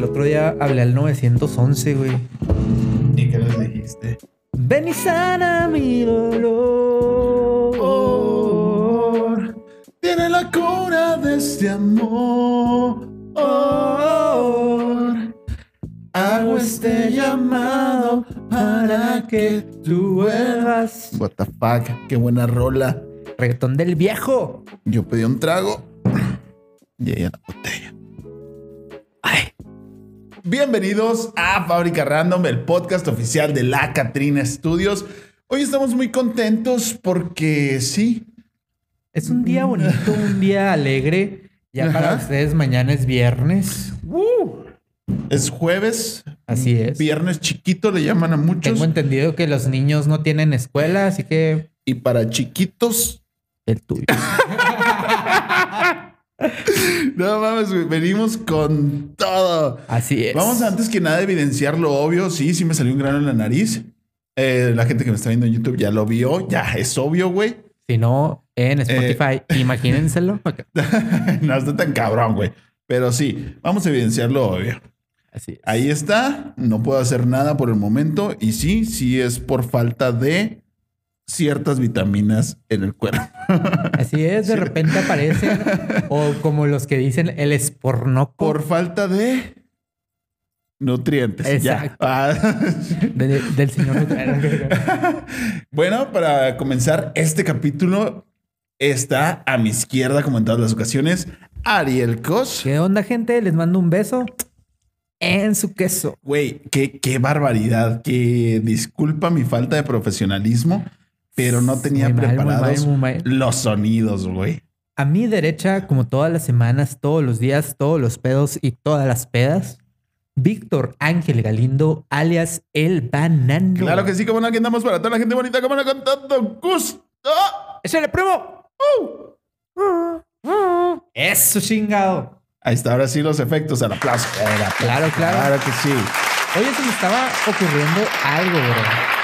el otro día hablé al 911, güey. ¿Y qué les dijiste? Ven y sana mi dolor. Tiene la cura de este amor. Hago este llamado para que tú vuelvas. What the fuck, qué buena rola. Reggaetón del viejo. Yo pedí un trago y ella la botella. Bienvenidos a Fábrica Random, el podcast oficial de la Catrina Studios. Hoy estamos muy contentos porque sí. Es un día bonito, un día alegre. Ya para Ajá. ustedes mañana es viernes. ¡Uh! Es jueves. Así es. Viernes chiquito le llaman a muchos. Tengo entendido que los niños no tienen escuela, así que Y para chiquitos, el tuyo. no mames, güey, venimos con todo. Así es. Vamos a, antes que nada evidenciar lo obvio. Sí, sí me salió un grano en la nariz. Eh, la gente que me está viendo en YouTube ya lo vio. Ya es obvio, güey. Si no, en Spotify, Eh. imagínenselo. no está tan cabrón, güey. Pero sí, vamos a evidenciar lo obvio. Así es. Ahí está. No puedo hacer nada por el momento. Y sí, sí es por falta de ciertas vitaminas en el cuerpo. Así es, de repente aparecen. O como los que dicen, el espornoco. por falta de nutrientes. Ya. Exacto. Ah. de- del señor. bueno, para comenzar este capítulo, está a mi izquierda, como en todas las ocasiones, Ariel Koch. ¿Qué onda, gente? Les mando un beso en su queso. Güey, qué, qué barbaridad. Que disculpa mi falta de profesionalismo, pero no tenía Muy mal, muy preparados mal, muy mal. los sonidos, güey. A mi derecha, como todas las semanas, todos los días, todos los pedos y todas las pedas, Víctor Ángel Galindo, alias El Banano. Claro que sí, como no, aquí andamos para toda la gente bonita, como no, con todo gusto. ¡Échale, primo! ¡Eso, chingado! Ahí está, ahora sí los efectos, al. El aplauso. Claro, claro. Claro que sí. Oye, se me estaba ocurriendo algo, bro.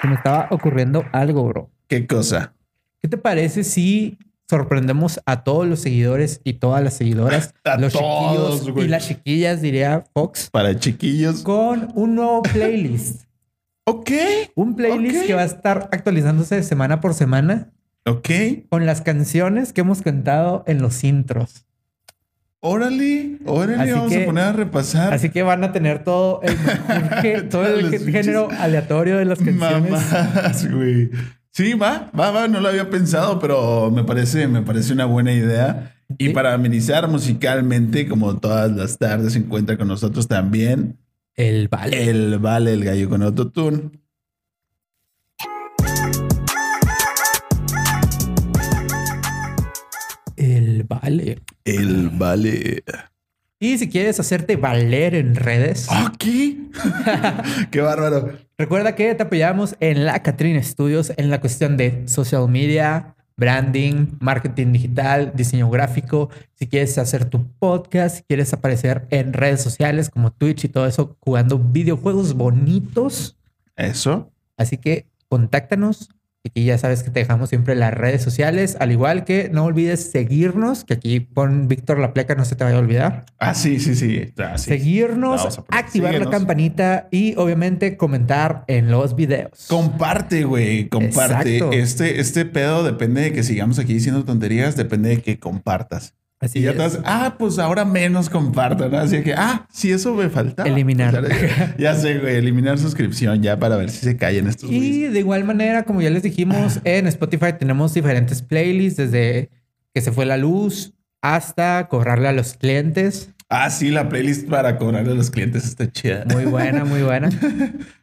Se me estaba ocurriendo algo, bro. ¿Qué cosa? ¿Qué te parece si sorprendemos a todos los seguidores y todas las seguidoras, A los todos, chiquillos güey. y las chiquillas, diría Fox, Para chiquillos. con un nuevo playlist? Ok. Un playlist que va a estar actualizándose semana por semana Ok. con las canciones que hemos cantado en los intros. Órale, órale, Así vamos que- a poner a repasar. Así que van a tener todo el, mejor- todo el Todos los género aleatorio de las canciones. Mamás, güey. Sí, va, va, va, no lo había pensado, pero me parece, me parece una buena idea. Y Sí. para amenizar musicalmente, como todas las tardes, se encuentra con nosotros también El vale. el Vale, el gallo con autotune. El vale. El Vale. Y si quieres hacerte valer en redes, Aquí. Qué bárbaro. recuerda que te apoyamos en la Catrina Studios en la cuestión de social media, branding, marketing digital, diseño gráfico. Si quieres hacer tu podcast, si quieres aparecer en redes sociales como Twitch y todo eso, jugando videojuegos bonitos. Eso. Así que contáctanos. Aquí ya sabes que te dejamos siempre las redes sociales, al igual que no olvides seguirnos, que aquí pon Víctor la placa, no se te vaya a olvidar. Ah, sí, sí, sí. Ah, sí. Seguirnos, activar la campanita y obviamente comentar en los videos. Comparte, güey, comparte. Exacto. Este, este pedo depende de que sigamos aquí diciendo tonterías, depende de que compartas. Así y ya ah, pues ahora menos compartan. ¿no? Así que, ah, si eso me falta. Eliminar. ya sé, güey, eliminar suscripción ya para ver si se callan estos. Y de igual manera, como ya les dijimos, en Spotify tenemos diferentes playlists desde que se fue la luz hasta cobrarle a los clientes. Ah, sí, la playlist para cobrarle a los clientes está chida. Muy buena, muy buena.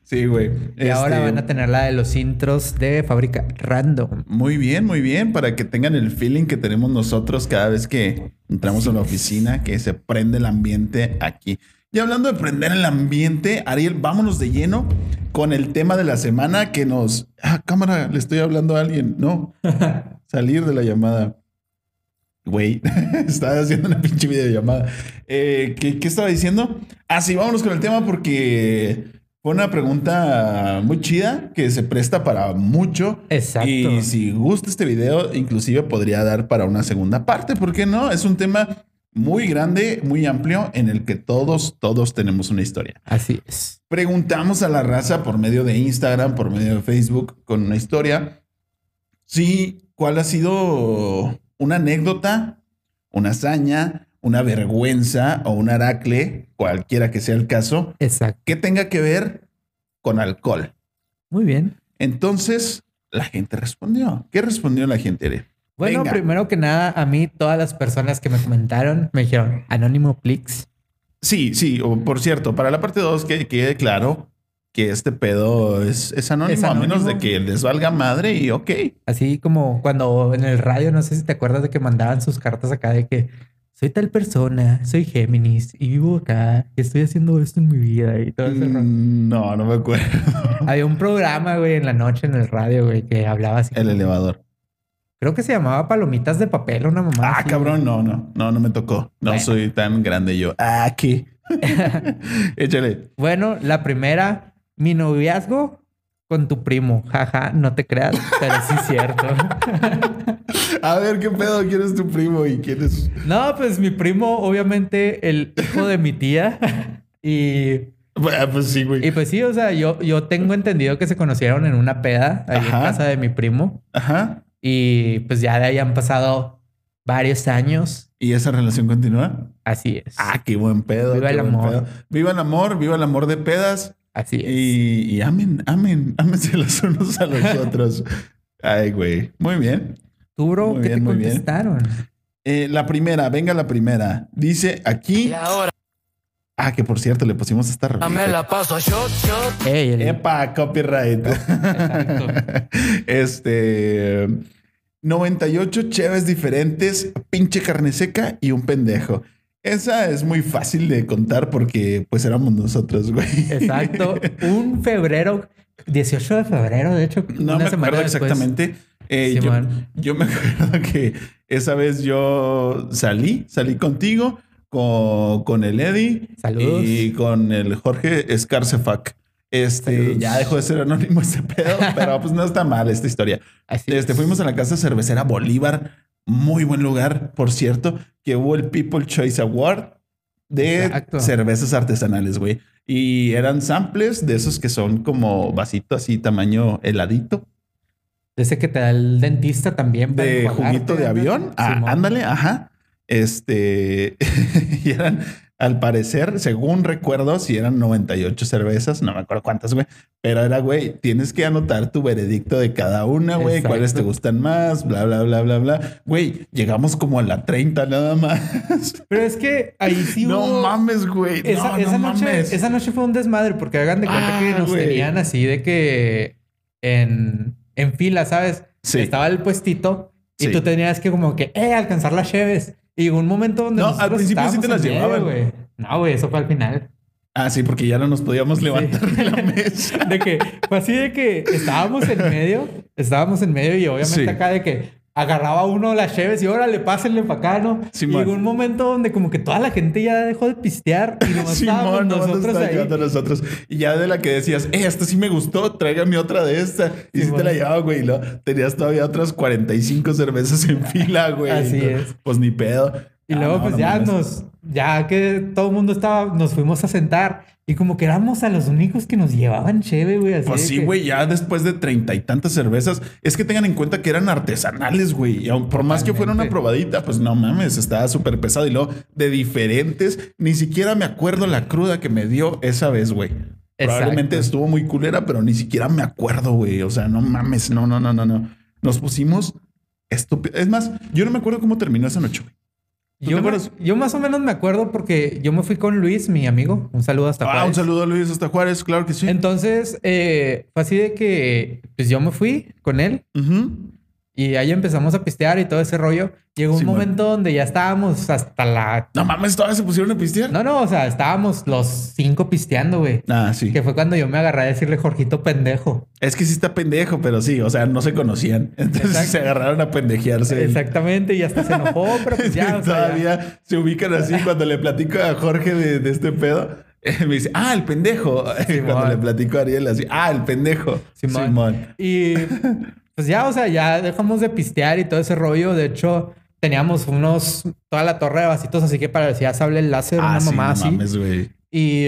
Sí, güey. Y ahora Este, van a tener la de los intros de fábrica random. Muy bien, muy bien, para que tengan el feeling que tenemos nosotros cada vez que entramos a la oficina, que se prende el ambiente aquí. Y hablando de prender el ambiente, Ariel, vámonos de lleno con el tema de la semana que nos... Ah, cámara, le estoy hablando a alguien. No, salir de la llamada. Güey, estaba haciendo una pinche videollamada. Eh, ¿qué, ¿Qué estaba diciendo? Ah, sí, vámonos con el tema porque fue una pregunta muy chida que se presta para mucho. Exacto. Y si gusta este video, inclusive podría dar para una segunda parte. ¿Por qué no? Es un tema muy grande, muy amplio, en el que todos, todos tenemos una historia. Así es. Preguntamos a la raza por medio de Instagram, por medio de Facebook, con una historia, sí, cuál ha sido una anécdota, una hazaña, una vergüenza o un aracle, cualquiera que sea el caso, Exacto. que tenga que ver con alcohol. Muy bien. Entonces, la gente respondió. ¿Qué respondió la gente, Ariel? Bueno, Venga. primero que nada, a mí todas las personas que me comentaron me dijeron, Anónimo Plix. Sí, sí, por cierto, para la parte 2 que quede claro que este pedo es, es anónimo, Es a menos de que les valga madre y ok. Así como cuando en el radio, no sé si te acuerdas de que mandaban sus cartas acá de que soy tal persona, soy Géminis y vivo acá, y estoy haciendo esto en mi vida y todo ese rollo. Mm, No, no me acuerdo. Había un programa, güey, en la noche en el radio, güey, que hablaba así. El como- elevador. Creo que se llamaba Palomitas de Papel, una mamá. Ah, cabrón, no, no, no, no me tocó. No Bueno. soy tan grande yo. Ah, ¿qué? Échale. Bueno, la primera, mi noviazgo con tu primo. Jaja, no te creas, pero sí es cierto. A ver, ¿qué pedo? ¿Quién es tu primo y quién es? no, pues mi primo, obviamente, el hijo de mi tía. Y, Ah, pues sí, güey. y pues sí, o sea, yo, yo tengo entendido que se conocieron en una peda ahí en casa de mi primo. Ajá. Y pues ya de ahí han pasado varios años. ¿Y esa relación continúa? Así es. Ah, qué buen pedo. Viva el amor. pedo. Viva el amor, viva el amor de pedas. Así es. Y, y amen, amen, ámense los unos a los otros. Ay, güey. Muy bien. ¿Tú, bro, muy qué bien, te muy bien. contestaron? Eh, la primera, venga la primera. Dice aquí. Y ahora Ah, que por cierto, le pusimos esta me rolita. la paso shot, shot. Ey, el- Epa, copyright. Exacto. este. 98 cheves diferentes, pinche carne seca y un pendejo. Esa es muy fácil de contar porque pues éramos nosotros, güey. Exacto. Un febrero, 18 de febrero, de hecho. No una me semana acuerdo después. exactamente. Eh, yo, yo me acuerdo que esa vez yo salí, salí contigo, con, con el Eddie Saludos. y con el Jorge Scarcefac. Este Saludos. ya dejó de ser anónimo ese pedo, pero pues no está mal esta historia. Así Este, es. fuimos a la casa cervecera Bolívar, muy buen lugar, por cierto, que hubo el People Choice Award de Exacto. cervezas artesanales, güey. Y eran samples de esos que son como vasito así, tamaño heladito, Ese que te da el dentista también. de juguito de avión. Ah, ándale, ajá. Este, y eran, al parecer, según recuerdo, si eran 98 cervezas, no me acuerdo cuántas, güey, pero era, güey, tienes que anotar tu veredicto de cada una, güey, Exacto. cuáles te gustan más, bla, bla, bla, bla, bla. Güey, llegamos como a la 30 nada más. Pero es que ahí sí no hubo- mames, güey. Esa, no, esa no noche, mames. esa noche fue un desmadre porque hagan de cuenta Ah, que nos güey. tenían así de que en, en fila, ¿sabes? Sí. Estaba el puestito y Sí. tú tenías que como que, eh, alcanzar las cheves. Y llegó un momento donde No, al principio sí te las llevaban. güey. No, güey, eso fue al final. Ah, sí, porque ya no nos podíamos levantar de la mesa. De que fue así de que estábamos en medio, estábamos en medio y obviamente Sí. acá de que agarraba uno las cheves y órale, pásenle para acá, ¿no? Y Simón. llegó un momento donde como que toda la gente ya dejó de pistear y nomás nos nosotros ahí. a nosotros. Y ya de la que decías, eh, esta sí me gustó, tráigame otra de esta. Y si Simón. te la llevaba, güey. y luego tenías todavía otras 45 cervezas en fila, güey. Así No, es. Pues ni pedo. Y Ah, luego no, pues no ya nos, ya que todo el mundo estaba, nos fuimos a sentar y como que éramos a los únicos que nos llevaban cheve, güey. Así Pues sí, que- güey, ya después de treinta y tantas cervezas, es que tengan en cuenta que eran artesanales, güey. Y aun por más que fuera una probadita, pues no mames, estaba súper pesado. Y luego de diferentes, ni siquiera me acuerdo la cruda que me dio esa vez, güey. Probablemente estuvo muy culera, pero ni siquiera me acuerdo, güey. O sea, no mames, no, no, no, no, no. Nos pusimos estúpidos. Es más, yo no me acuerdo cómo terminó esa noche, güey. ¿Tú Yo, me- yo más o menos me acuerdo porque yo me fui con Luis, mi amigo. Un saludo hasta Ah, Juárez. un saludo a Luis hasta Juárez, claro que sí. Entonces, eh, fue así de que pues yo me fui con él Ujú. Y ahí empezamos a pistear y todo ese rollo. Llegó un Simón. momento donde ya estábamos hasta la... No mames, todavía se pusieron a pistear. No, no, o sea, estábamos los cinco pisteando, güey. Ah, sí. Que fue cuando yo me agarré a decirle Jorgito pendejo. Es que sí está pendejo, pero sí, o sea, no se conocían. Entonces Exacto. se agarraron a pendejearse. Exactamente, y hasta se enojó, pero pues ya, o sea, ya. Todavía se ubican así cuando le platico a Jorge de, de este pedo. eh, Me dice, ah, el pendejo. Cuando le platico a Ariel, así, ah, el pendejo. Simón. Simón. Y pues ya, o sea, ya dejamos de pistear y todo ese rollo. De hecho, teníamos unos, toda la torre de vasitos, así que parecía sable el láser, Ah, una sí, mamá no así. mames. Y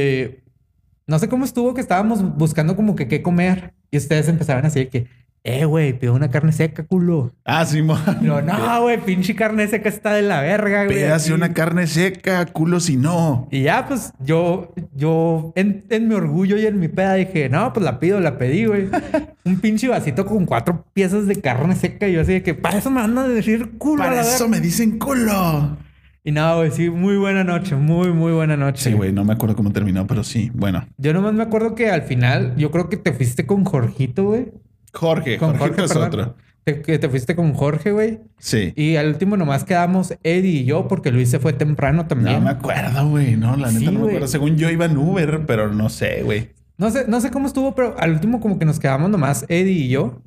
no sé cómo estuvo que estábamos buscando como que qué comer. Y ustedes empezaron así de que, eh, güey, pido una carne seca, culo. Ah, sí, mo- yo, no, güey, pinche carne seca está de la verga, güey. Pídase aquí". una carne seca, culo si no. Y ya, pues yo, yo en, en mi orgullo y en mi peda dije, no, pues la pido, la pedí, güey. Un pinche vasito con cuatro piezas de carne seca. Y yo así de que, para eso me van a decir culo. Para eso verga". me dicen culo. Y nada, güey, sí, muy buena noche, muy, muy buena noche. Sí, güey, no me acuerdo cómo terminó, pero sí. Bueno, Yo nomás me acuerdo que al final, yo creo que te fuiste con Jorgito, güey. Jorge, Con Jorge Jorge, es perdón. otro. Te, fuiste con Jorge, güey. Sí. Y al último nomás quedamos Eddie y yo porque Luis se fue temprano No también. me acuerdo, güey. No, la neta Sí, no me güey. acuerdo. Según yo iba en Uber, pero no sé, güey. No sé, no sé cómo estuvo, pero al último como que nos quedamos nomás Eddie y yo.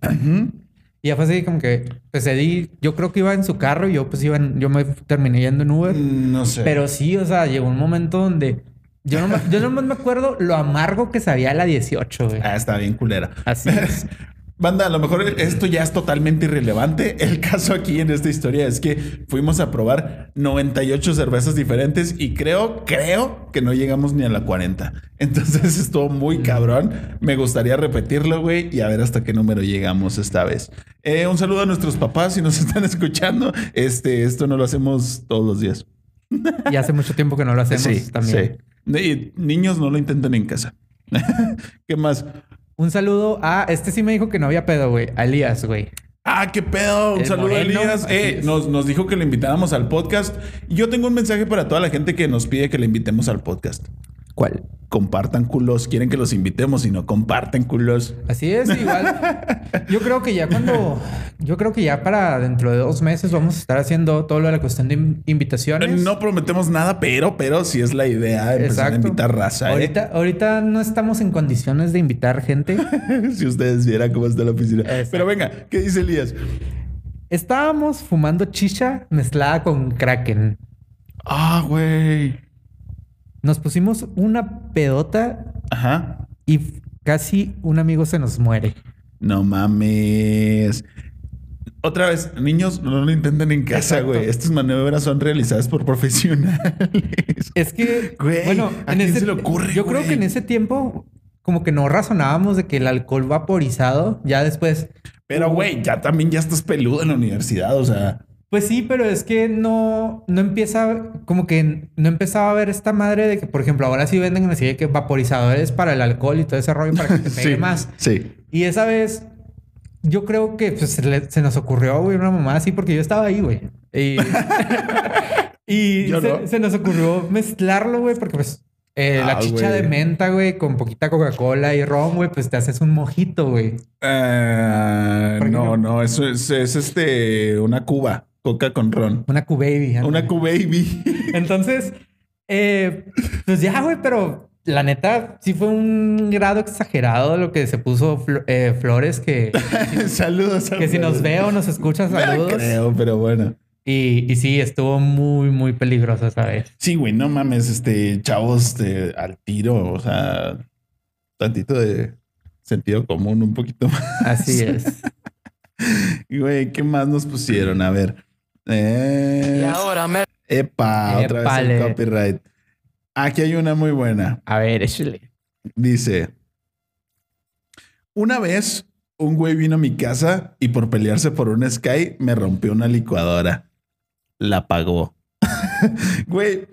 Y ya fue así como que, pues Eddie, yo creo que iba en su carro y yo pues iba en, yo me terminé yendo en Uber. Mm, No sé. Pero sí, o sea, llegó un momento donde yo nomás, yo nomás me acuerdo lo amargo que sabía la 18, güey. Ah, está bien culera. Así es. Banda, a lo mejor esto ya es totalmente irrelevante. El caso aquí en esta historia es que fuimos a probar 98 cervezas diferentes y creo, creo que no llegamos ni a la 40. Entonces estuvo muy cabrón. Me gustaría repetirlo, güey, y a ver hasta qué número llegamos esta vez. Eh, un saludo a nuestros papás si nos están escuchando. Este, esto no lo hacemos todos los días. Y hace mucho tiempo que no lo hacemos sí, también. sí. Y niños no lo intenten en casa. ¿Qué más? Un saludo a este sí me dijo que no había pedo, güey. A Elías, güey. Ah, qué pedo. Un El saludo a Elías. Eh, nos, nos dijo que le invitáramos al podcast. Yo tengo un mensaje para toda la gente que nos pide que le invitemos al podcast. ¿Cuál? Compartan culos. Quieren que los invitemos y no comparten culos. Así es, igual. Yo creo que ya cuando, yo creo que ya para dentro de dos meses vamos a estar haciendo todo lo de la cuestión de in- invitaciones. No prometemos nada, pero, pero sí es la idea de empezar a invitar raza. ¿eh? Ahorita, ahorita no estamos en condiciones de invitar gente. si ustedes vieran cómo está la oficina. Exacto. Pero venga, ¿qué dice Elías? Estábamos fumando chicha mezclada con kraken. Ah, güey. Nos pusimos una pedota Ajá. y casi un amigo se nos muere. No mames. Otra vez, niños, no lo intenten en casa, güey. Estas maniobras son realizadas por profesionales. Es que, Güey, bueno, ¿a quién ese, se le ocurre, yo creo que en ese tiempo como que no razonábamos de que el alcohol vaporizado ya después Pero, güey, ya también ya estás peludo en la universidad, o sea. Pues sí, pero es que no, no empieza, como que no empezaba a ver esta madre de que, por ejemplo, ahora sí venden así de que vaporizadores para el alcohol y todo ese rollo para que te pegue sí, más. Sí. Y esa vez, yo creo que pues, se, le- se nos ocurrió, güey, una mamá así, porque yo estaba ahí, güey. Y, se, no. se nos ocurrió mezclarlo, güey, porque pues eh, la Ah, chicha güey. de menta, güey, con poquita Coca-Cola y ron, güey, pues te haces un mojito, güey. Ah, ¿Por qué no, no? no, eso es, es este, una cuba, coca con ron. Una Q-Baby. Una. Q-Baby. Entonces, eh, pues ya, güey, pero la neta sí fue un grado exagerado lo que se puso eh, Flores, que, saludos. que si nos ve o nos escucha, No saludos. creo, pero bueno. Y, y sí, estuvo muy, muy peligroso esa vez. Sí, güey, no mames, este, chavos de, al tiro, o sea, tantito de sentido común, un poquito más. Así es. Y, Güey, ¿qué más nos pusieron? A ver. Eh, Y ahora me epa, otra vez el copyright. Aquí hay una muy buena. A ver, échale. Dice: Una vez un güey vino a mi casa y por pelearse por un Sky me rompió una licuadora. La pagó. Güey,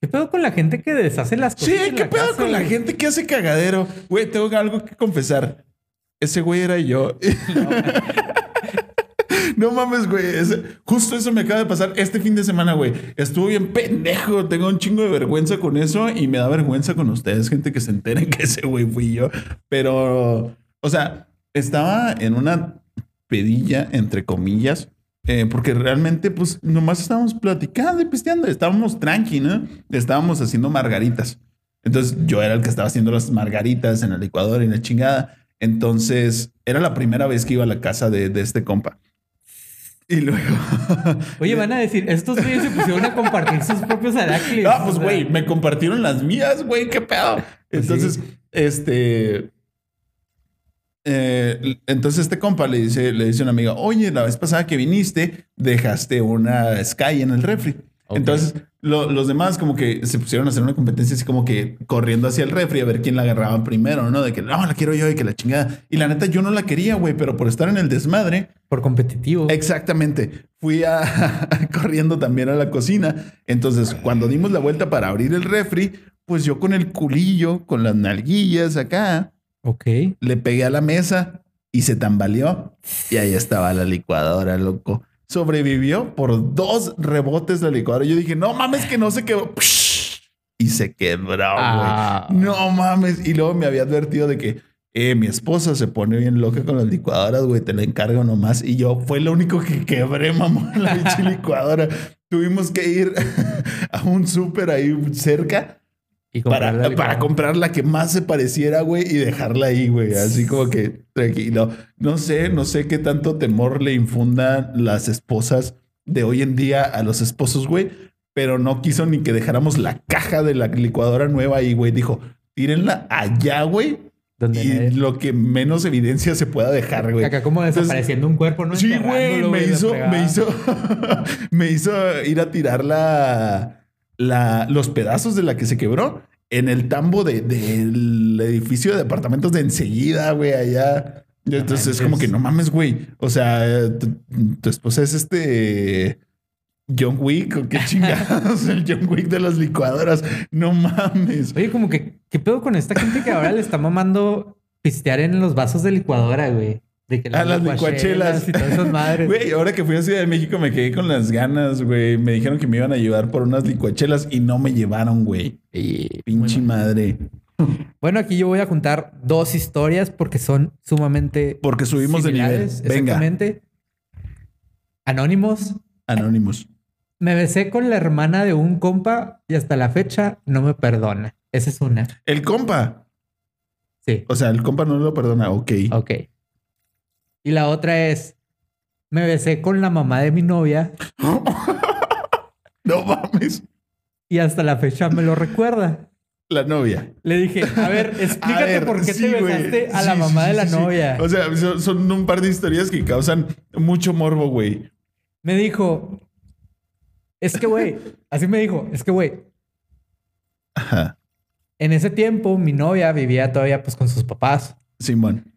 ¿Qué pedo con la gente que deshace las cosas? Sí, ¿qué la pedo casa, con la gente que hace cagadero? Güey, tengo algo que confesar. Ese güey era yo. No mames, güey. Ese- Justo eso me acaba de pasar este fin de semana, güey. Estuvo bien pendejo. Tengo un chingo de vergüenza con eso y me da vergüenza con ustedes, gente que se enteren que ese güey fui yo. Pero, o sea, estaba en una pedilla, entre comillas, eh, porque realmente, pues, nomás estábamos platicando y pisteando. Estábamos tranqui, ¿no? Estábamos haciendo margaritas. Entonces, yo era el que estaba haciendo las margaritas en el licuador y la chingada. Entonces, era la primera vez que iba a la casa de, de este compa. Y luego... Oye, van a decir, estos güeyes se pusieron a compartir sus propios arácnidos. Ah, pues güey, me compartieron las mías, güey, qué pedo. Pues Entonces, sí. este. eh, entonces este compa le dice, le dice a una amiga, oye, la vez pasada que viniste, dejaste una Sky en el refri. Entonces lo- los demás como que se pusieron a hacer una competencia así como que corriendo hacia el refri a ver quién la agarraba primero, ¿no? De que no, la quiero yo y que la chingada. Y la neta yo no la quería, güey, pero por estar en el desmadre, Por competitivo. Exactamente. Fui a corriendo también a la cocina. Entonces, cuando dimos la vuelta para abrir el refri, pues yo con el culillo, con las nalguillas acá, Ok. le pegué a la mesa y se tambaleó. Y ahí estaba la licuadora, loco. Sobrevivió por dos rebotes la licuadora. Yo dije, no mames, que no se quedó. Y se quebró, güey. Ah. No mames. Y luego me había advertido de que eh, mi esposa se pone bien loca con las licuadoras, güey. Te la encargo nomás. Y yo fue lo único que quebré, mamón, la pinche licuadora. Tuvimos que ir a un súper ahí cerca Y para, para licuado. comprar la que más se pareciera, güey, y dejarla ahí, güey. Así como que tranquilo. No sé, no sé qué tanto temor le infundan las esposas de hoy en día a los esposos, güey. Pero no quiso ni que dejáramos la caja de la licuadora nueva ahí, güey. Dijo, tírenla allá, güey. Donde Y nadie- lo que menos evidencia se pueda dejar, güey. Acá como Entonces, desapareciendo un cuerpo, ¿no? Sí, güey, me hizo, me hizo, me hizo ir a tirar la, los pedazos de la que se quebró en el tambo de- del edificio de departamentos de enseguida, güey, allá. No Entonces es como que no mames, güey. O sea, tu, tu esposa es este John Wick o qué chingados, el John Wick de las licuadoras. No mames. Oye, como que, ¿qué pedo con esta gente que ahora le está mamando pistear en los vasos de licuadora, güey? De que A las licuachelas. y todas esas madres. Güey, ahora que fui a Ciudad de México me quedé con las ganas, güey. Me dijeron que me iban a llevar por unas licuachelas y no me llevaron, güey. Pinche bueno. madre. Bueno, aquí yo voy a juntar dos historias porque son sumamente Porque subimos de nivel. Venga, Exactamente. Anónimos. Anonymous. Me besé con la hermana de un compa y hasta la fecha no me perdona. Esa es una. El compa. Sí. O sea, el compa no lo perdona. Ok. Ok. Y la otra es, me besé con la mamá de mi novia no mames. y hasta la fecha me lo recuerda. La novia. Le dije, a ver, explícate A ver, por qué sí, te besaste a la sí, mamá sí, de la novia. O sea, son, son un par de historias que causan mucho morbo, güey. Me dijo, es que, güey, así me dijo, es que, güey, Ajá. en ese tiempo mi novia vivía todavía pues con sus papás. Simón.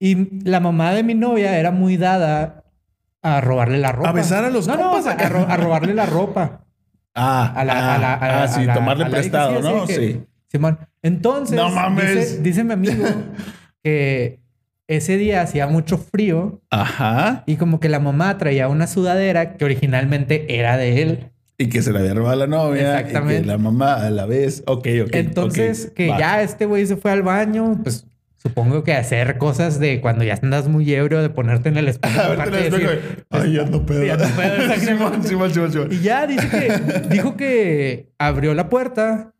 Y la mamá de mi novia era muy dada a robarle la ropa. besar a los No, no, compas a, ro- a robarle la ropa. Ah, A la, a la, a la- ah, sí, a la- tomarle a la- prestado, sí, ¿no? que- Sí. Simón. Entonces, No mames. Dice, dice mi amigo que ese día hacía mucho frío Ajá. y como que la mamá traía una sudadera que originalmente era de él. Y que se la había robado la novia. Exactamente. Y que la mamá a la vez. Ok, ok. Entonces, que va. ya este güey se fue al baño, pues supongo que hacer cosas de cuando ya andas muy ebrio, de ponerte en el espejo. A ver, te decir. Ay, ando pedo. Sí, ando pedo. Simón, Simón, Simón. Y ya dice que dijo que abrió la puerta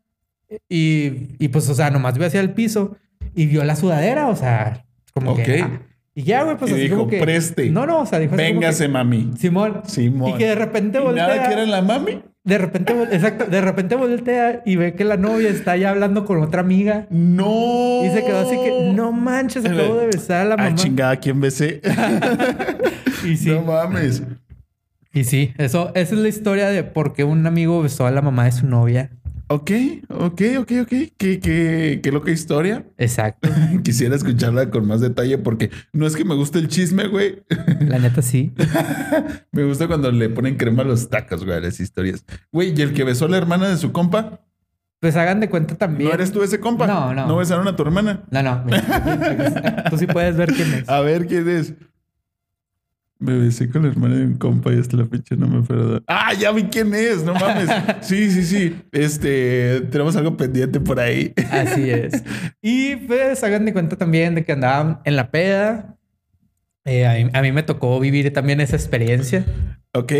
y, y pues, o sea, nomás vio hacia el piso y vio la sudadera, o sea, como Ok. que. ah, y ya, güey, pues Y así dijo, como que. "Preste". No, no, o sea, dijo así como Véngase, que, mami. Simón. Simón. Y que de repente ¿Y voltea. nada que era la mami? De repente, exacto, de repente voltea y ve que la novia está ya hablando con otra amiga. No. Y se quedó así que, no manches, acabo de besar a la Ay, mamá. chingada, ¿quién besé? y sí, No mames. y sí, eso, esa es la historia de por qué un amigo besó a la mamá de su novia. Ok, ok, ok, ok. ¿Qué, qué, qué loca historia? Exacto. Quisiera escucharla con más detalle porque no es que me guste el chisme, güey. La neta sí. me gusta cuando le ponen crema a los tacos, güey, a las historias. Güey, ¿y el que besó a la hermana de su compa? Pues hagan de cuenta también. ¿No eres tú ese compa? No, no. ¿No besaron a tu hermana? No, no. mira, tú sí puedes ver quién es. A ver, ¿quién es? Me besé con la hermana de un compa y hasta la fecha no me perdona. Ah, ya vi quién es, no mames. Sí, sí, sí. Este, tenemos algo pendiente por ahí. Así es. Y pues hagan de cuenta también de que andaban en la peda. Eh, a, mí, a mí me tocó vivir también esa experiencia. Ok.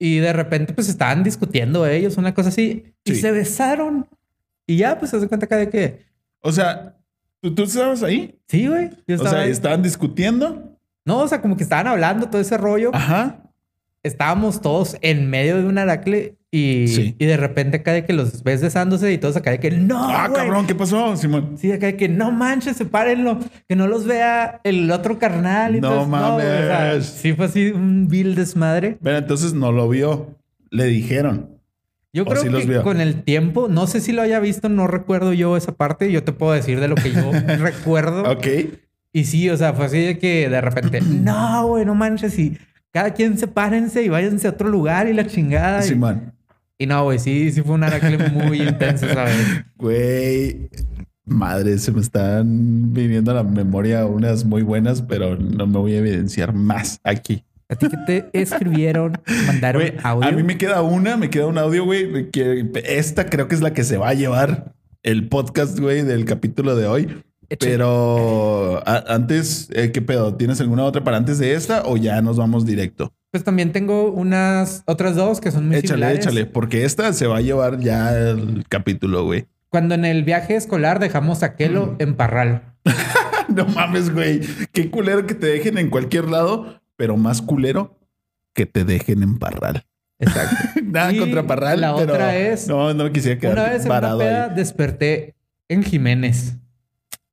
Y de repente pues estaban discutiendo ellos, una cosa así. Y Sí. se besaron. Y ya pues se de cuenta acá de que... O sea, ¿tú, tú estabas ahí? Sí, güey. O sea, ahí. estaban discutiendo. No, o sea, como que estaban hablando todo ese rollo. Ajá. Estábamos todos en medio de un aracle Y, Sí. y de repente acá de que los ves besándose y todos acá de que no. Ah, güey". cabrón, ¿qué pasó, Simón? Sí, acá de que no manches, sepárenlo, que no los vea el otro carnal. Y No entonces, güey, o sea, mames. sí, fue así un vil desmadre. Pero entonces no lo vio. Le dijeron. Yo ¿O creo sí que con el tiempo, no sé si lo haya visto, no recuerdo yo esa parte. Yo te puedo decir de lo que yo recuerdo. Ok. Y sí, o sea, fue así de que de repente, no, güey, no manches. Y cada quien sepárense y váyanse a otro lugar y la chingada. Y, Simón. y no, güey, sí, sí fue un aracle muy intenso, ¿sabes? Güey. Madre, se me están viniendo a la memoria unas muy buenas, pero no me voy a evidenciar más aquí. ¿A ti que te escribieron? ¿Mandaron audio? a mí me queda una, me queda un audio, güey. Esta creo que es la que se va a llevar el podcast, güey, del capítulo de hoy. Pero antes, eh, ¿qué pedo? ¿Tienes alguna otra para antes de esta o ya nos vamos directo? Pues también tengo unas otras dos que son muy échale, similares. échale, porque esta se va a llevar ya el capítulo, güey. Cuando en el viaje escolar dejamos a Mm. Kelo en Parral. No mames, güey. Qué culero que te dejen en cualquier lado, pero más culero que te dejen en Parral. Exacto. Nada Y contra Parral. la pero otra es- No, no me quisiera quedar Una vez en una varado peda ahí. desperté en Jiménez.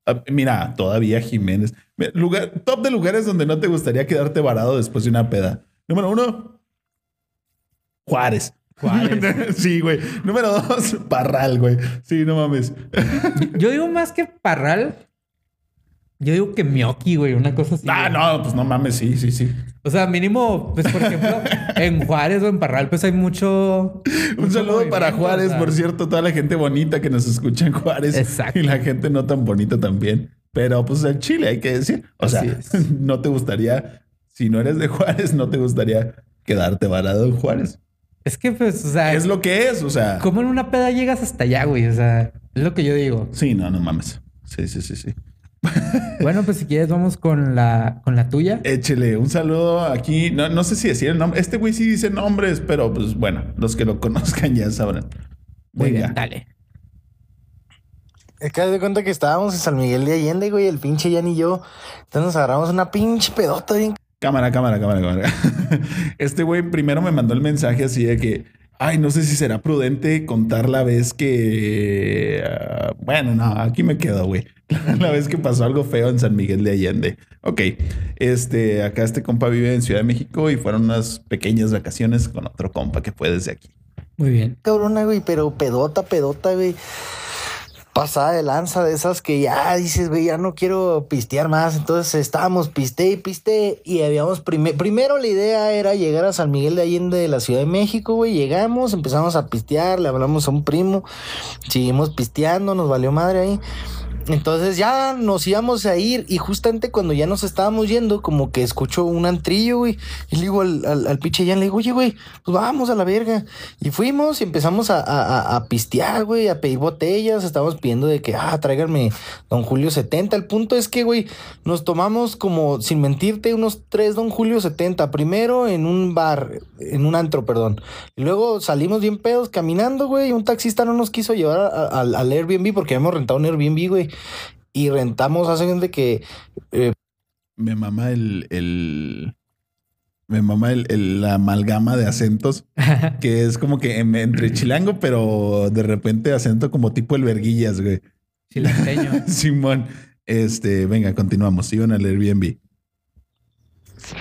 Ah, Mira, todavía Jiménez. Lugar, top de lugares donde no te gustaría quedarte varado después de una peda. Número uno, Juárez. Juárez. sí, güey. Número dos, Parral, güey. Sí, no mames. Yo digo más que Parral. Yo digo que Mioki, güey, una cosa así. ah, güey. no, pues no mames, sí, sí, sí. O sea, mínimo, pues por ejemplo, en Juárez o en Parral, pues hay mucho. Un mucho saludo para Juárez, o sea. por cierto, toda la gente bonita que nos escucha en Juárez. Exacto. Y la gente no tan bonita también. Pero pues en Chile hay que decir. O Así sea, es. no te gustaría, si no eres de Juárez, no te gustaría quedarte varado en Juárez. Es que, pues, o sea, Es lo que es, o sea. ¿cómo en una peda llegas hasta allá, güey? O sea, es lo que yo digo. Sí, no, no mames. Sí, sí, sí, sí. Bueno, pues si quieres, vamos con la, con la tuya. Échele un saludo aquí. No, no sé si decir el nombre. Este güey sí dice nombres, pero pues bueno, los que lo conozcan ya sabrán. Muy Venga. bien, dale. Es que de cuenta que estábamos en San Miguel de Allende, güey, el pinche Jan y yo. Entonces nos agarramos una pinche pedota bien. Cámara, cámara, cámara, cámara. Este güey primero me mandó el mensaje así de que, ay, no sé si será prudente contar la vez que, ah, bueno, no, aquí me quedo, güey. La vez que pasó algo feo en San Miguel de Allende. Ok, este, acá este compa vive en Ciudad de México y fueron unas pequeñas vacaciones con otro compa que fue desde aquí. Muy bien. Cabrona, güey, pero pedota, pedota, güey. Pasada de lanza de esas que ya dices, güey, ya no quiero pistear más. Entonces estábamos piste y piste y habíamos prime- primero la idea era llegar a San Miguel de Allende de la Ciudad de México, güey. Llegamos, empezamos a pistear, le hablamos a un primo, seguimos pisteando, nos valió madre ahí. Entonces ya nos íbamos a ir y justamente cuando ya nos estábamos yendo, como que escucho un antrillo, güey. Y le digo al, al, al pinche Jan, le digo, oye, güey, pues vamos a la verga. Y fuimos y empezamos a, a, a- pistear, güey, a pedir botellas. Estábamos pidiendo de que, ah, tráiganme Don Julio 70. El punto es que, güey, nos tomamos como, sin mentirte, unos tres Don Julio 70. Primero en un bar, en un antro, perdón. Y luego salimos bien pedos caminando, güey. y Un taxista no nos quiso llevar al Airbnb porque habíamos rentado un Airbnb, güey. Y rentamos, hace de que Me mama el, el me mama el, el- la amalgama de acentos que es como que en- entre chilango, pero de repente acento como tipo el verguillas, güey. Chilanteño. Simón, este, venga, continuamos. Iban al Airbnb.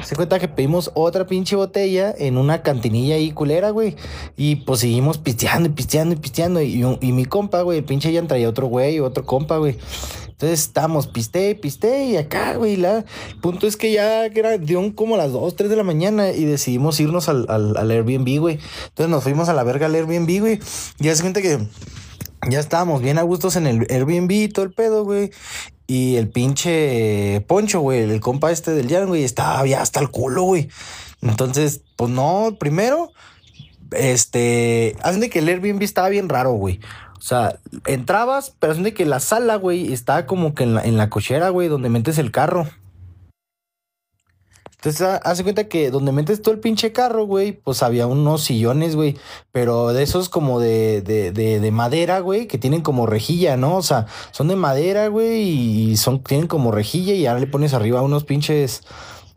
Se cuenta que pedimos otra pinche botella en una cantinilla ahí culera, güey. Y pues seguimos pisteando y pisteando y pisteando. Y, y mi compa, güey, el pinche ya traía otro güey, otro compa, güey. Entonces estábamos piste, piste y acá, güey. La... El punto es que ya era, dio como las 2, 3 de la mañana y decidimos irnos al, al, al Airbnb, güey. Entonces nos fuimos a la verga al Airbnb, güey. Y ya se cuenta que ya estábamos bien a gustos en el Airbnb y todo el pedo, güey. Y el pinche Poncho, güey, el compa este del Jan, güey, estaba ya hasta el culo, güey. Entonces, pues no, primero, este, hacen de que el Airbnb estaba bien raro, güey. O sea, entrabas, pero hacen de que la sala, güey, estaba como que en la, en la cochera, güey, donde metes el carro. Entonces, ha- hace cuenta que donde metes todo el pinche carro, güey, pues había unos sillones, güey, pero de esos como de, de, de, de madera, güey, que tienen como rejilla, ¿no? O sea, son de madera, güey, y son, tienen como rejilla y ahora le pones arriba unos pinches,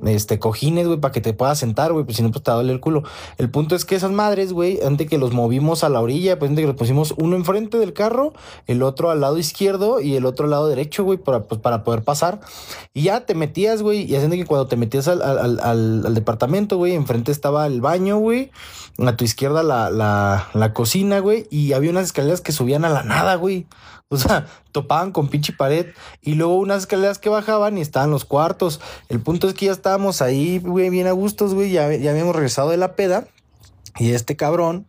este, cojines, güey, para que te puedas sentar, güey, pues si no, pues te duele el culo. El punto es que esas madres, güey, antes que los movimos a la orilla, pues antes que los pusimos uno enfrente del carro, el otro al lado izquierdo y el otro al lado derecho, güey, para, pues, para poder pasar. Y ya te metías, güey, y haciendo que cuando te metías al, al, al, al departamento, güey, enfrente estaba el baño, güey, a tu izquierda la, la, la cocina, güey, y había unas escaleras que subían a la nada, güey. O sea, topaban con pinche pared y luego unas escaleras que bajaban y estaban los cuartos. El punto es que ya estábamos ahí, güey, bien a gustos, güey. Ya, ya habíamos regresado de la peda y este cabrón,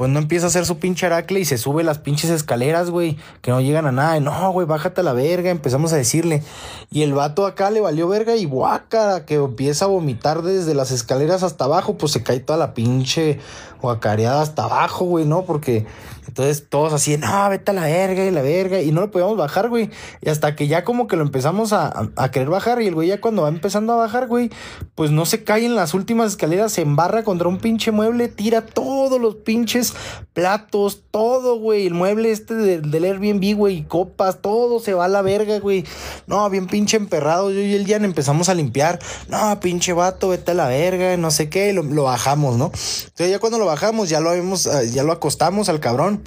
pues no empieza a hacer su pinche aracle y se sube las pinches escaleras, güey, que no llegan a nada. No, güey, bájate a la verga, empezamos a decirle. Y el vato acá le valió verga y guácara, que empieza a vomitar desde las escaleras hasta abajo, pues se cae toda la pinche guacareada hasta abajo, güey, ¿no? Porque entonces todos así, no, vete a la verga y la verga. Y no lo podíamos bajar, güey. Y hasta que ya como que lo empezamos a, a, querer bajar. Y el güey ya cuando va empezando a bajar, güey, pues no se cae en las últimas escaleras, se embarra contra un pinche mueble, tira todos los pinches platos, todo, güey. El mueble este de, del Airbnb, güey, copas, todo se va a la verga, güey. No, bien pinche emperrado. Yo y el Jan empezamos a limpiar. No, pinche vato, vete a la verga, no sé qué. Lo, lo bajamos, ¿no? Entonces ya cuando lo bajamos, ya lo habíamos, ya lo acostamos al cabrón.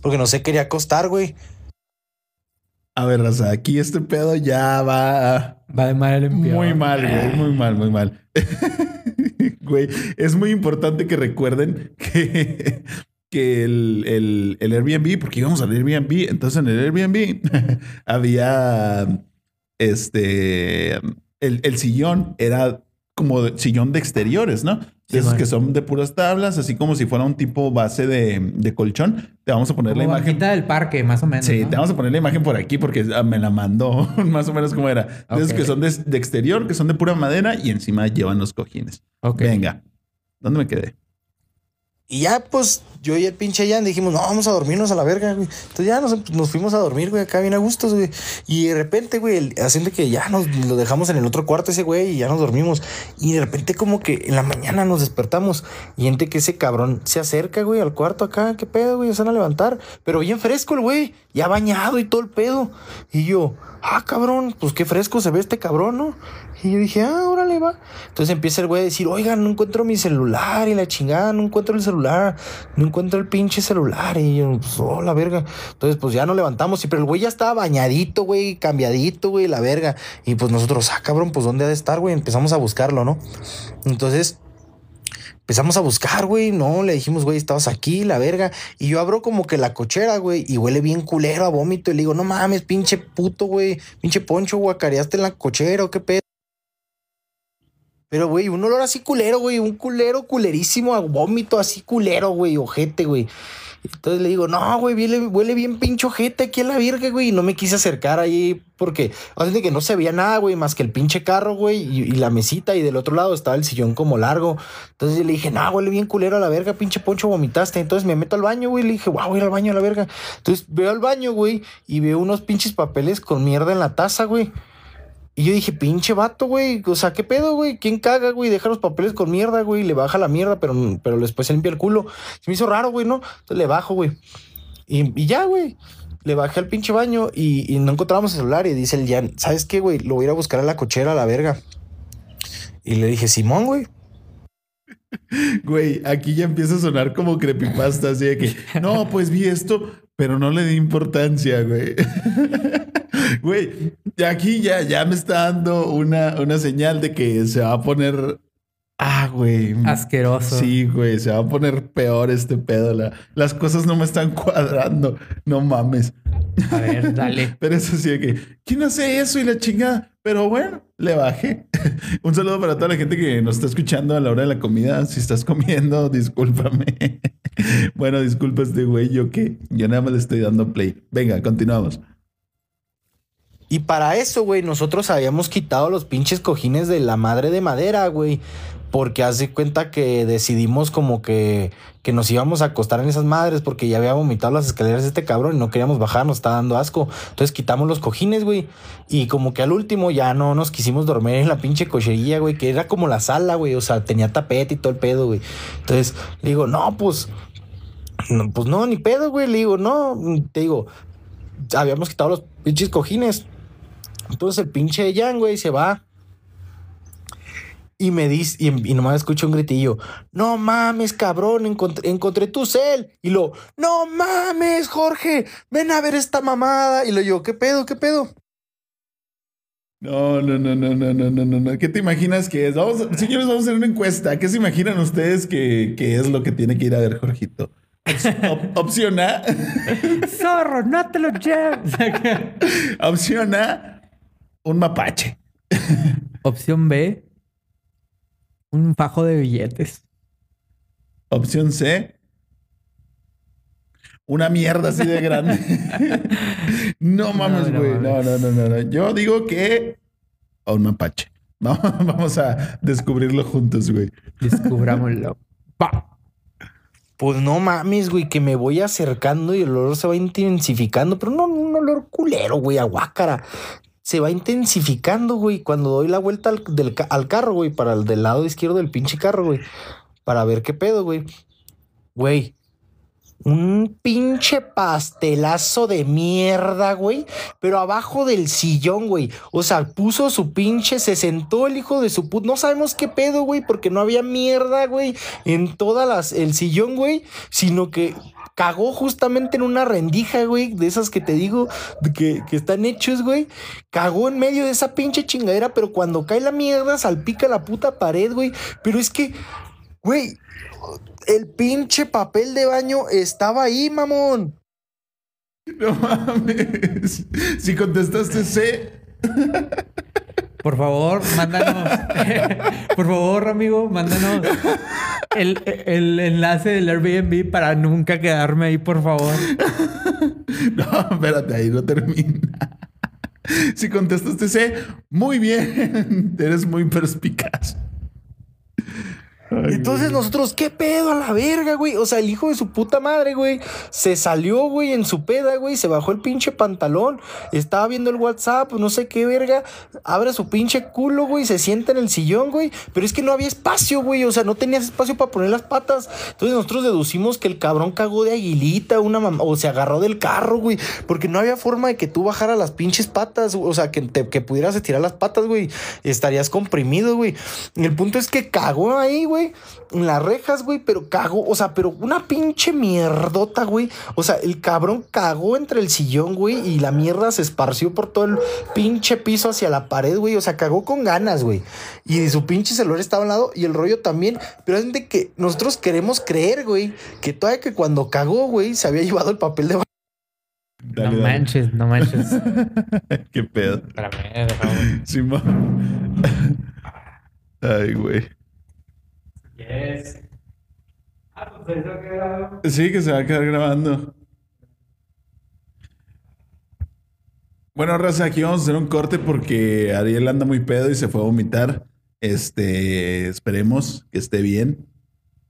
Porque no se quería acostar, güey. A ver, Raza, aquí este pedo ya va. Va de mal en peor. Muy mal, güey. Muy mal, muy mal. güey, es muy importante que recuerden que, que el, el, el, Airbnb, porque íbamos al Airbnb, entonces en el Airbnb había este. El, el sillón era como de, sillón de exteriores, ¿no? Sí, esos que son de puras tablas, así como si fuera un tipo base de, de colchón. Te vamos a poner la Como imagen. banquita del parque, más o menos. Sí, ¿no? te vamos a poner la imagen por aquí porque ah, me la mandó más o menos como era. De esos que son de, de exterior, que son de pura madera y encima llevan los cojines. Venga, ¿dónde me quedé? Y ya, pues, yo y el pinche Jan dijimos, no, vamos a dormirnos a la verga, güey. Entonces ya nos, nos fuimos a dormir, güey, acá bien a gustos, güey. Y de repente, güey, haciendo que ya nos lo dejamos en el otro cuarto ese güey y ya nos dormimos. Y de repente como que en la mañana nos despertamos y gente que ese cabrón se acerca, güey, al cuarto acá, qué pedo, güey, se van a levantar. Pero bien fresco el güey, ya bañado y todo el pedo. Y yo, ah, cabrón, pues qué fresco se ve este cabrón, ¿no? Y yo dije, ah, órale, va. Entonces empieza el güey a decir, oigan, no encuentro mi celular y la chingada, no encuentro el celular, no encuentro el pinche celular. Y yo, pues, oh, la verga. Entonces, pues ya nos levantamos, y pero el güey ya estaba bañadito, güey, cambiadito, güey, la verga. Y pues nosotros, ah, cabrón, pues ¿dónde ha de estar, güey? Empezamos a buscarlo, ¿no? Entonces, Empezamos a buscar, güey. No, le dijimos, güey, estabas aquí, la verga. Y yo abro como que la cochera, güey, y huele bien culero a vómito. Y le digo, no mames, pinche puto, güey. Pinche poncho, guacareaste en la cochera qué pedo. Pero, güey, un olor así culero, güey. Un culero culerísimo a vómito, así culero, güey. Ojete, güey. Entonces le digo, no, güey, huele, bien pincho ojete aquí en la virga, güey. Y no me quise acercar ahí porque, así que no se veía nada, güey, más que el pinche carro, güey, y, la mesita. Y del otro lado estaba el sillón como largo. Entonces le dije, no, huele bien culero a la verga, pinche poncho, vomitaste. Entonces me meto al baño, güey. Le dije, wow, voy al baño a la verga. Entonces veo al baño, güey, y veo unos pinches papeles con mierda en la taza, güey. Y yo dije, pinche vato, güey. O sea, ¿qué pedo, güey? ¿Quién caga, güey? Deja los papeles con mierda, güey. Le baja la mierda, pero, pero después se limpia el culo. Se me hizo raro, güey, ¿no? Entonces le bajo, güey. Y, y ya, güey. Le bajé al pinche baño y, y no encontrábamos el celular. Y dice el Jan, ¿sabes qué, güey? Lo voy a ir a buscar a la cochera, a la verga. Y le dije, Simón, güey. Güey, aquí ya empieza a sonar como creepypasta, así de que, no, pues vi esto, pero no le di importancia, güey. Güey, aquí ya, ya me está dando una, una señal de que se va a poner. Ah, güey. Asqueroso. Sí, güey, se va a poner peor este pedo. la- las cosas no me están cuadrando. No mames. A ver, dale. Pero eso sí, de que, ¿quién hace eso y la chingada? Pero bueno, le bajé. Un saludo para toda la gente que nos está escuchando a la hora de la comida. Si estás comiendo, discúlpame. bueno, disculpa este güey, yo que yo nada más le estoy dando play. Venga, continuamos. Y para eso, güey, nosotros habíamos quitado los pinches cojines de la madre de madera, güey. Porque hace cuenta que decidimos como que, que nos íbamos a acostar en esas madres porque ya había vomitado las escaleras este cabrón y no queríamos bajar, nos estaba dando asco. Entonces quitamos los cojines, güey. Y como que al último ya no nos quisimos dormir en la pinche cochería, güey, que era como la sala, güey. O sea, tenía tapete y todo el pedo, güey. Entonces digo, no, pues, no, pues no, ni pedo, güey. Le digo, no, te digo, habíamos quitado los pinches cojines. Entonces el pinche Jan, güey, se va. Y me dice, y, nomás escucho un gritillo, no mames, cabrón, encontré, encontré tu cel. Y lo, no mames, Jorge, ven a ver esta mamada. Y lo yo, ¿qué pedo, qué pedo? No, no, no, no, no, no, no, no. ¿Qué te imaginas que es? Vamos, señores, vamos a hacer una encuesta. ¿Qué se imaginan ustedes que, que es lo que tiene que ir a ver Jorgito? Op opción A. Zorro, no te lo lleves. opción A un mapache. Opción B. Un fajo de billetes. Opción C. Una mierda así de grande. no mames, no güey. No, no, no, no, no. Yo digo que a un mapache. Vamos, vamos a descubrirlo juntos, güey. Descubrámoslo. Pa. Pues no mames, güey, que me voy acercando y el olor se va intensificando, pero no un olor culero, güey, a guácara. Se va intensificando, güey, cuando doy la vuelta al, del al carro, güey, para el del lado izquierdo del pinche carro, güey, para ver qué pedo, güey. Güey, un pinche pastelazo de mierda, güey, pero abajo del sillón, güey. O sea, puso su pinche, se sentó el hijo de su puta. No sabemos qué pedo, güey, porque no había mierda, güey, en todas las, el sillón, güey, sino que cagó justamente en una rendija, güey, de esas que te digo que, que están hechos, güey. Cagó en medio de esa pinche chingadera, pero cuando cae la mierda salpica la puta pared, güey. Pero es que, güey, el pinche papel de baño estaba ahí, mamón. No mames. Si contestaste C, Por favor, mándanos. Por favor, amigo, mándanos el, el enlace del Airbnb para nunca quedarme ahí, por favor. No, espérate, ahí no termina. Si contestaste C, muy bien. Eres muy perspicaz. Ay, Entonces güey. nosotros, ¿qué pedo a la verga, güey? O sea, el hijo de su puta madre, güey, se salió, güey, en su peda, güey, se bajó el pinche pantalón, estaba viendo el WhatsApp, no sé qué verga, abre su pinche culo, güey, se sienta en el sillón, güey, pero es que no había espacio, güey, o sea, no tenías espacio para poner las patas. Entonces nosotros deducimos que el cabrón cagó de aguilita, una mamá, o se agarró del carro, güey, porque no había forma de que tú bajaras las pinches patas, o sea, que, te- que pudieras estirar las patas, güey, estarías comprimido, güey. El punto es que cagó ahí, güey, en las rejas, güey, pero cagó, o sea, pero una pinche mierdota, güey. O sea, el cabrón cagó entre el sillón, güey, y la mierda se esparció por todo el pinche piso hacia la pared, güey. O sea, cagó con ganas, güey. Y su pinche celular estaba al lado y el rollo también. Pero es de que nosotros queremos creer, güey, que todavía que cuando cagó, güey, se había llevado el papel de. Dale, no dale. manches, no manches. Qué pedo. Espérame, déjame. Simón. Ay, güey. Ah, pues Sí, que se va a quedar grabando. Bueno, Raza, aquí vamos a hacer un corte porque Ariel anda muy pedo y se fue a vomitar. Este, esperemos que esté bien.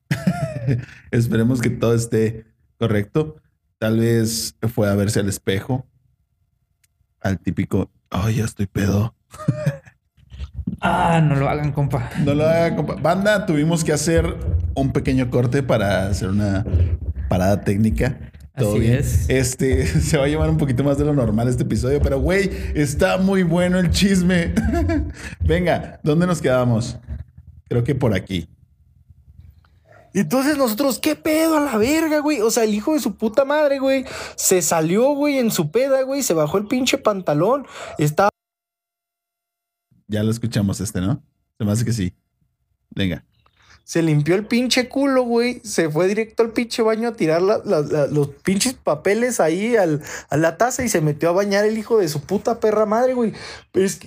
esperemos que todo esté correcto. Tal vez fue a verse al espejo. Al típico, ay, ya estoy pedo. Ah, no lo hagan, compa. No lo haga, compa. Banda, tuvimos que hacer un pequeño corte para hacer una parada técnica. Todo Así bien. es. Este se va a llevar un poquito más de lo normal este episodio, pero güey, está muy bueno el chisme. Venga, ¿dónde nos quedamos? Creo que por aquí. Entonces nosotros, ¿qué pedo a la verga, güey? O sea, el hijo de su puta madre, güey, se salió, güey, en su peda, güey, se bajó el pinche pantalón, estaba Ya lo escuchamos este, ¿no? Se me hace que sí. Venga. Se limpió el pinche culo, güey. Se fue directo al pinche baño a tirar la- la- la- los pinches papeles ahí al- a la taza y se metió a bañar el hijo de su puta perra madre, güey.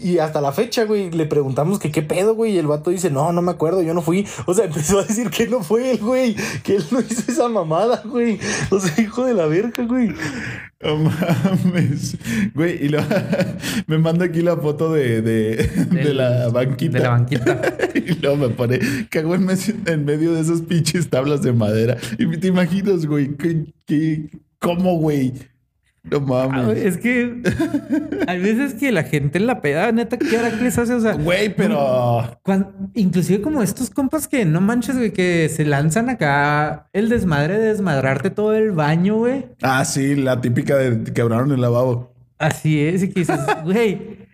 Y hasta la fecha, güey, le preguntamos que qué pedo, güey. Y el vato dice, no, no me acuerdo, yo no fui. O sea, empezó a decir que no fue él, güey. Que él no hizo esa mamada, güey. O sea, hijo de la verga, güey. No mames. Güey, y lo, me manda aquí la foto de, de, la banquita. de la banquita. y luego me pone, cagó en, medio- en medio de esas pinches tablas de madera. Y te imaginas, güey, ¿qué, qué, cómo, güey? No Ah, mames. güey, es que hay veces que la gente en la peda, neta, ¿qué hora que les hace? O sea, Güey, pero... cuan- inclusive como estos compas que no manches, güey, que se lanzan acá el desmadre de desmadrarte todo el baño, güey. Ah, sí, la típica de quebraron el lavabo. Así es, y que dices, güey,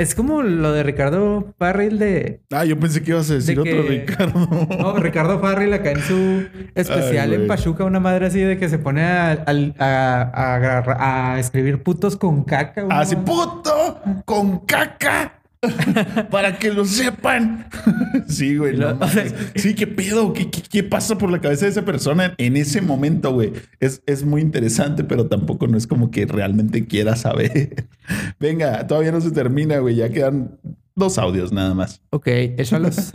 Es como lo de Ricardo Farrell de... Ah, yo pensé que ibas a decir De otro Ricardo. No, Ricardo Farrell acá en su especial Ay, en. Pachuca, una madre así de que se pone a, a, a a escribir putos con caca. Así, mamá- puto con caca. Para que lo sepan. sí, güey. no o sea, sí, qué pedo. ¿Qué, qué, qué pasa por la cabeza de esa persona en ese momento, güey? Es, es muy interesante, pero tampoco no es como que realmente quiera saber. Venga, todavía no se termina, güey. Ya quedan dos audios nada más. Ok, échalos.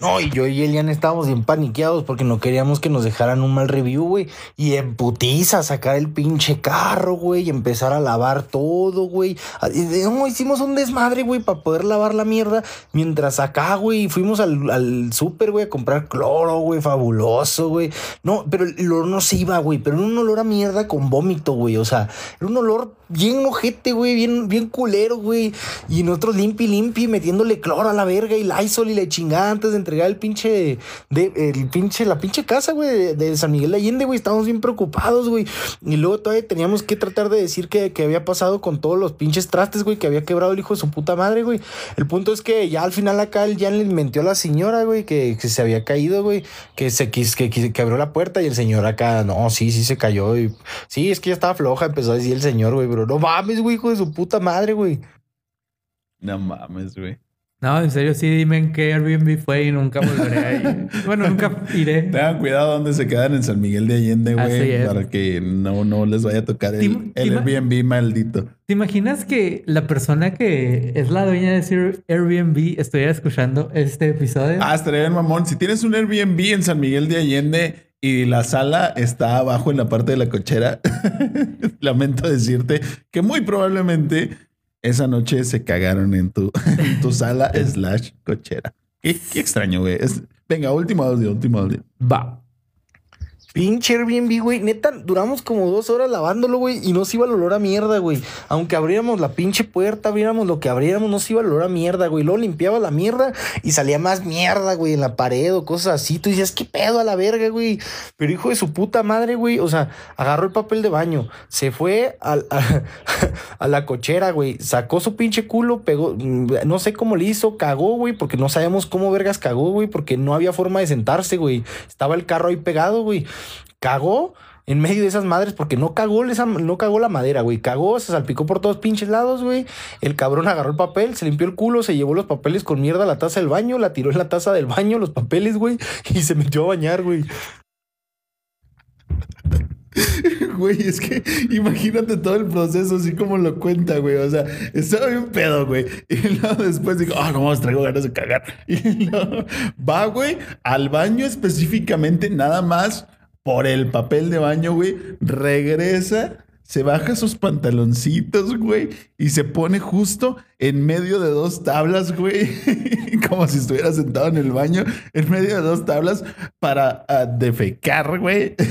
No, y yo y Elian estábamos bien paniqueados porque no queríamos que nos dejaran un mal review, güey. Y en putiza sacar el pinche carro, güey, y empezar a lavar todo, güey. Ah, No, hicimos un desmadre, güey, para poder lavar la mierda. Mientras acá, güey, fuimos al, al súper, güey, a comprar cloro, güey, fabuloso, güey. No, pero el olor no se iba, güey, pero era un olor a mierda con vómito, güey. O sea, era un olor bien ojete, güey, bien, bien culero, güey. Y nosotros limpi, limpi, metiéndole cloro a la verga y Lysol y la chingada antes de entregar el pinche, de, el pinche, la pinche casa, güey, de, San Miguel de Allende, güey. Estábamos bien preocupados, güey. Y luego todavía teníamos que tratar de decir que, que había pasado con todos los pinches trastes, güey, que había quebrado el hijo de su puta madre, güey. El punto es que ya al final acá él ya le mintió a la señora, güey, que, que se había caído, güey, que se quis, que, que, abrió la puerta y el señor acá, no, sí, sí se cayó. Sí, es que ya estaba floja, empezó a decir el señor, güey, pero no mames, güey, hijo de su puta madre, güey. No mames, güey. No, en serio, sí, dime en qué Airbnb fue y nunca volveré ahí. Bueno, nunca iré. Tengan cuidado donde se quedan en San Miguel de Allende, güey, para que no, no les vaya a tocar el, el Airbnb maldito. ¿Te imaginas que la persona que es la dueña de ese Airbnb estuviera escuchando este episodio? Ah, estaría bien, mamón. Si tienes un Airbnb en San Miguel de Allende y la sala está abajo en la parte de la cochera, lamento decirte que muy probablemente esa noche se cagaron en tu, en tu sala slash cochera. Qué, extraño, güey. Venga, último audio, último audio. Va. Pinche Airbnb, güey. Neta, duramos como dos horas lavándolo, güey. Y no se iba el olor a mierda, güey. Aunque abriéramos la pinche puerta, abriéramos lo que abriéramos, no se iba el olor a mierda, güey. Luego limpiaba la mierda y salía más mierda, güey, en la pared o cosas así. Tú dices, ¿qué pedo a la verga, güey? Pero hijo de su puta madre, güey. O sea, agarró el papel de baño, se fue al- a, a la cochera, güey. Sacó su pinche culo, pegó, no sé cómo le hizo, cagó, güey, porque no sabemos cómo vergas cagó, güey, porque no había forma de sentarse, güey. Estaba el carro ahí pegado, güey. Cagó en medio de esas madres porque no cagó, esa, no cagó la madera, güey. Cagó, se salpicó por todos pinches lados, güey. El cabrón agarró el papel, se limpió el culo, se llevó los papeles con mierda a la taza del baño, la tiró en la taza del baño, los papeles, güey, y se metió a bañar, güey. Güey, es que imagínate todo el proceso así como lo cuenta, güey. O sea, estaba bien pedo, güey. Y luego después digo, ah, no, traigo ganas de cagar. Y luego va, güey, al baño específicamente, nada más por el papel de baño, güey. Regresa, se baja sus pantaloncitos, güey, y se pone justo en medio de dos tablas, güey. Como si estuviera sentado en el baño, en medio de dos tablas para ah, defecar, güey.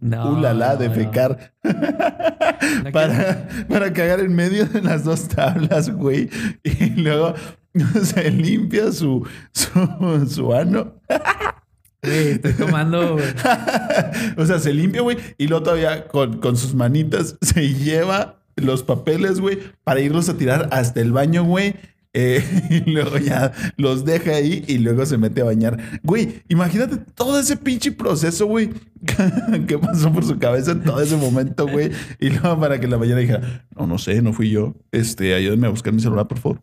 No, Uh, la, la, no. defecar. No para, para cagar en medio de las dos tablas, güey. Y luego se limpia su, su, su ano. Güey, estoy tomando. o sea, se limpia, güey. Y luego todavía con, con sus manitas se lleva los papeles, güey, para irlos a tirar hasta el baño, güey. Eh, y luego ya los deja ahí y luego se mete a bañar. Güey, imagínate todo ese pinche proceso, güey, que pasó por su cabeza en todo ese momento, güey. Y luego para que la mañana dijera, no, no sé, no fui yo. Este, ayúdenme a buscar mi celular, por favor.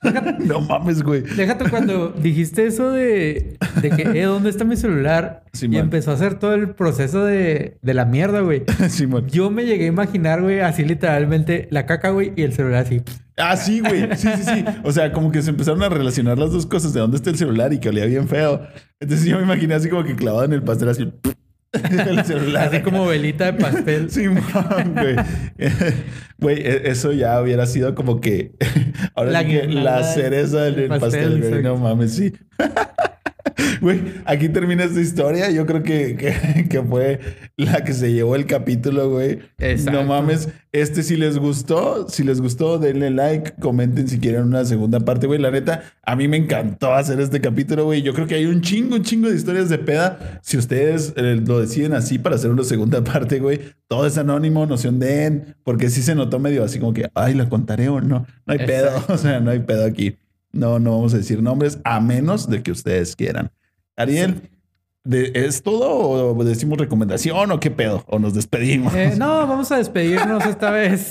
no mames, güey. Déjate cuando dijiste eso de, de que, eh, ¿dónde está mi celular? Sí, y man. empezó a hacer todo el proceso de, de la mierda, güey. Simón. Yo me llegué a imaginar, güey, así literalmente la caca, güey, y el celular así. Ah, sí, güey. Sí, sí, sí. O sea, como que se empezaron a relacionar las dos cosas de dónde está el celular y que olía bien feo. Entonces yo me imaginé así como que clavado en el pastel así. el celular. Así como velita de pastel. Sí, man, güey. Güey, e- eso ya hubiera sido como que ahora La sí que la cereza del pastel, pastel, güey. No mames, sí. Güey, aquí termina esta historia. Yo creo que, que, que fue la que se llevó el capítulo, güey. Exacto. No mames. Este, si les gustó, si les gustó, denle like, comenten si quieren una segunda parte, güey. La neta, a mí me encantó hacer este capítulo, güey. Yo creo que hay un chingo, un chingo de historias de peda. Si ustedes eh, lo deciden así para hacer una segunda parte, güey, todo es anónimo, no se den, porque sí se notó medio así como que, ay, la contaré o no. No hay pedo, Exacto. o sea, no hay pedo aquí. No, no vamos a decir nombres a menos de que ustedes quieran. Ariel, de- ¿es todo o decimos recomendación o qué pedo? ¿O nos despedimos? Eh, no, vamos a despedirnos esta vez.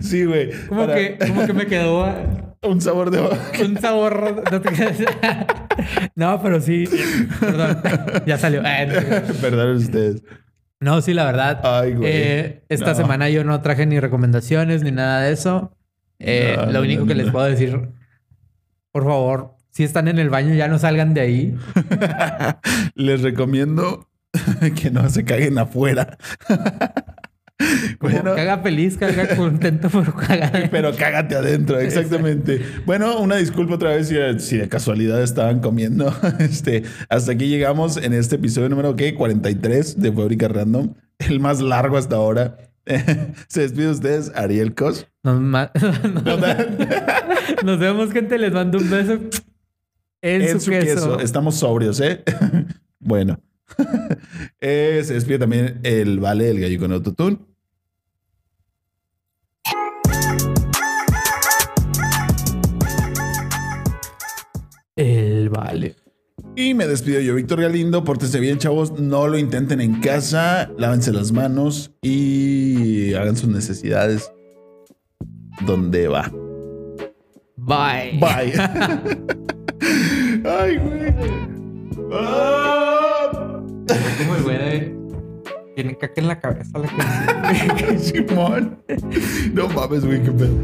Sí, güey. como, para que, como que me quedó ah, Un sabor de... un sabor. No, te creas. No, pero sí. Perdón. Ya salió. Perdón ustedes. No, sí, la verdad. Ay, güey. eh, esta No. semana yo no traje ni recomendaciones ni nada de eso. Eh, No, lo único no, que les puedo decir, por favor, si están en el baño, ya no salgan de ahí. Les recomiendo que no se caguen afuera. Bueno, caga feliz, caga contento por cagar. pero cágate adentro, exactamente. Bueno, una disculpa otra vez si, si de casualidad estaban comiendo. Este, hasta aquí llegamos en este episodio número ¿qué? 43 de Fábrica Random, el más largo hasta ahora. Se despide de ustedes, Ariel Cos. Nos, Nos vemos, gente. Les mando un beso en, en su, queso. Estamos sobrios, ¿eh? bueno. Eh, se despide también el Vale, el gallo con autotune. El vale. Y me despido yo, Víctor Galindo. Pórtense bien, chavos. No lo intenten en casa. Lávense las manos y hagan sus necesidades donde va. Bye. Bye. Ay, güey. Ah. Tiene caca en la cabeza la que... Simón. No mames, güey, qué pedo.